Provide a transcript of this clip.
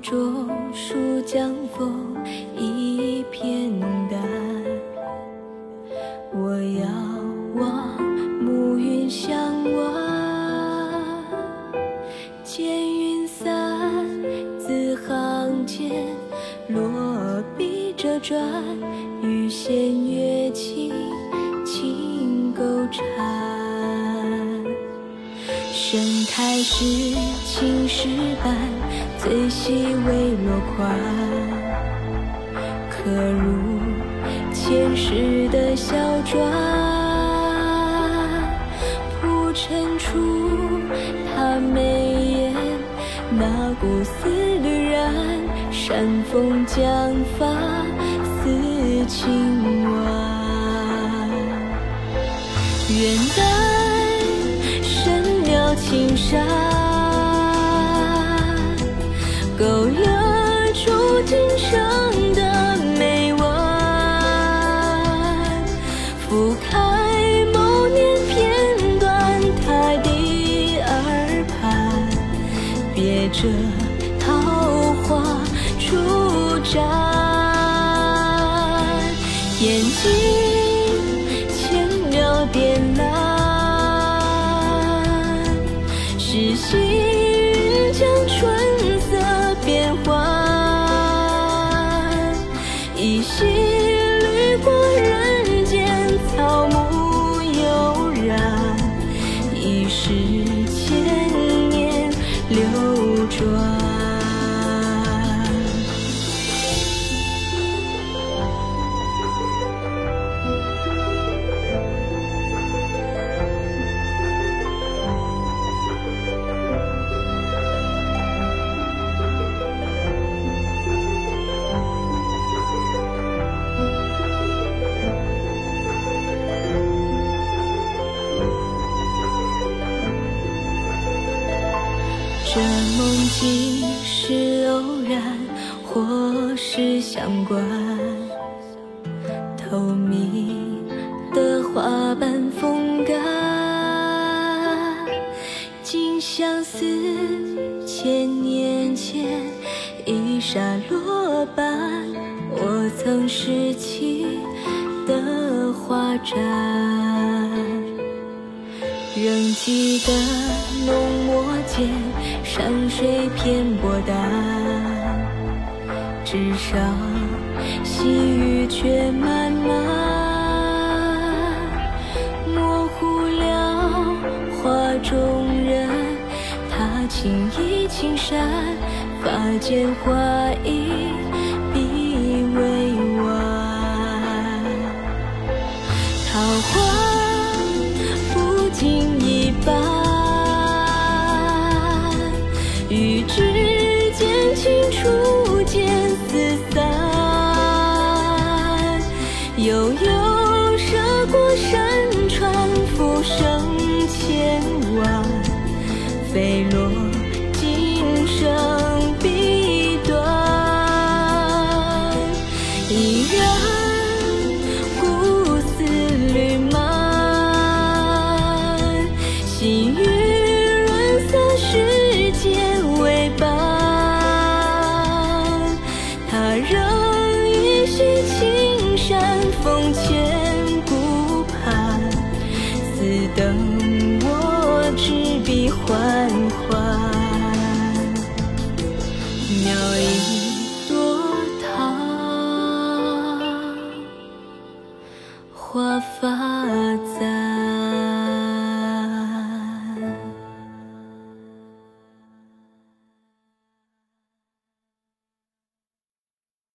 中，数江风一片淡。我遥望暮云相望，见云散，字行间，落笔折转，欲仙盛开时，青石板，最细微落款，刻入前世的小篆。铺陈出他眉眼那股丝缕染，山风将发似青蛙。愿待神鸟青山，勾勒出今生的美文，拂开某年片段，他的耳畔，别着桃花初绽，眼睛细云将春这梦境是偶然，或是相关？透明的花瓣风干，竟相似千年前一沙落斑。我曾拾起的花盏。仍记得浓墨间，山水偏薄淡，纸上细雨却漫漫，模糊了画中人，他轻移青衫，发间花意笔未完，桃花。北落描一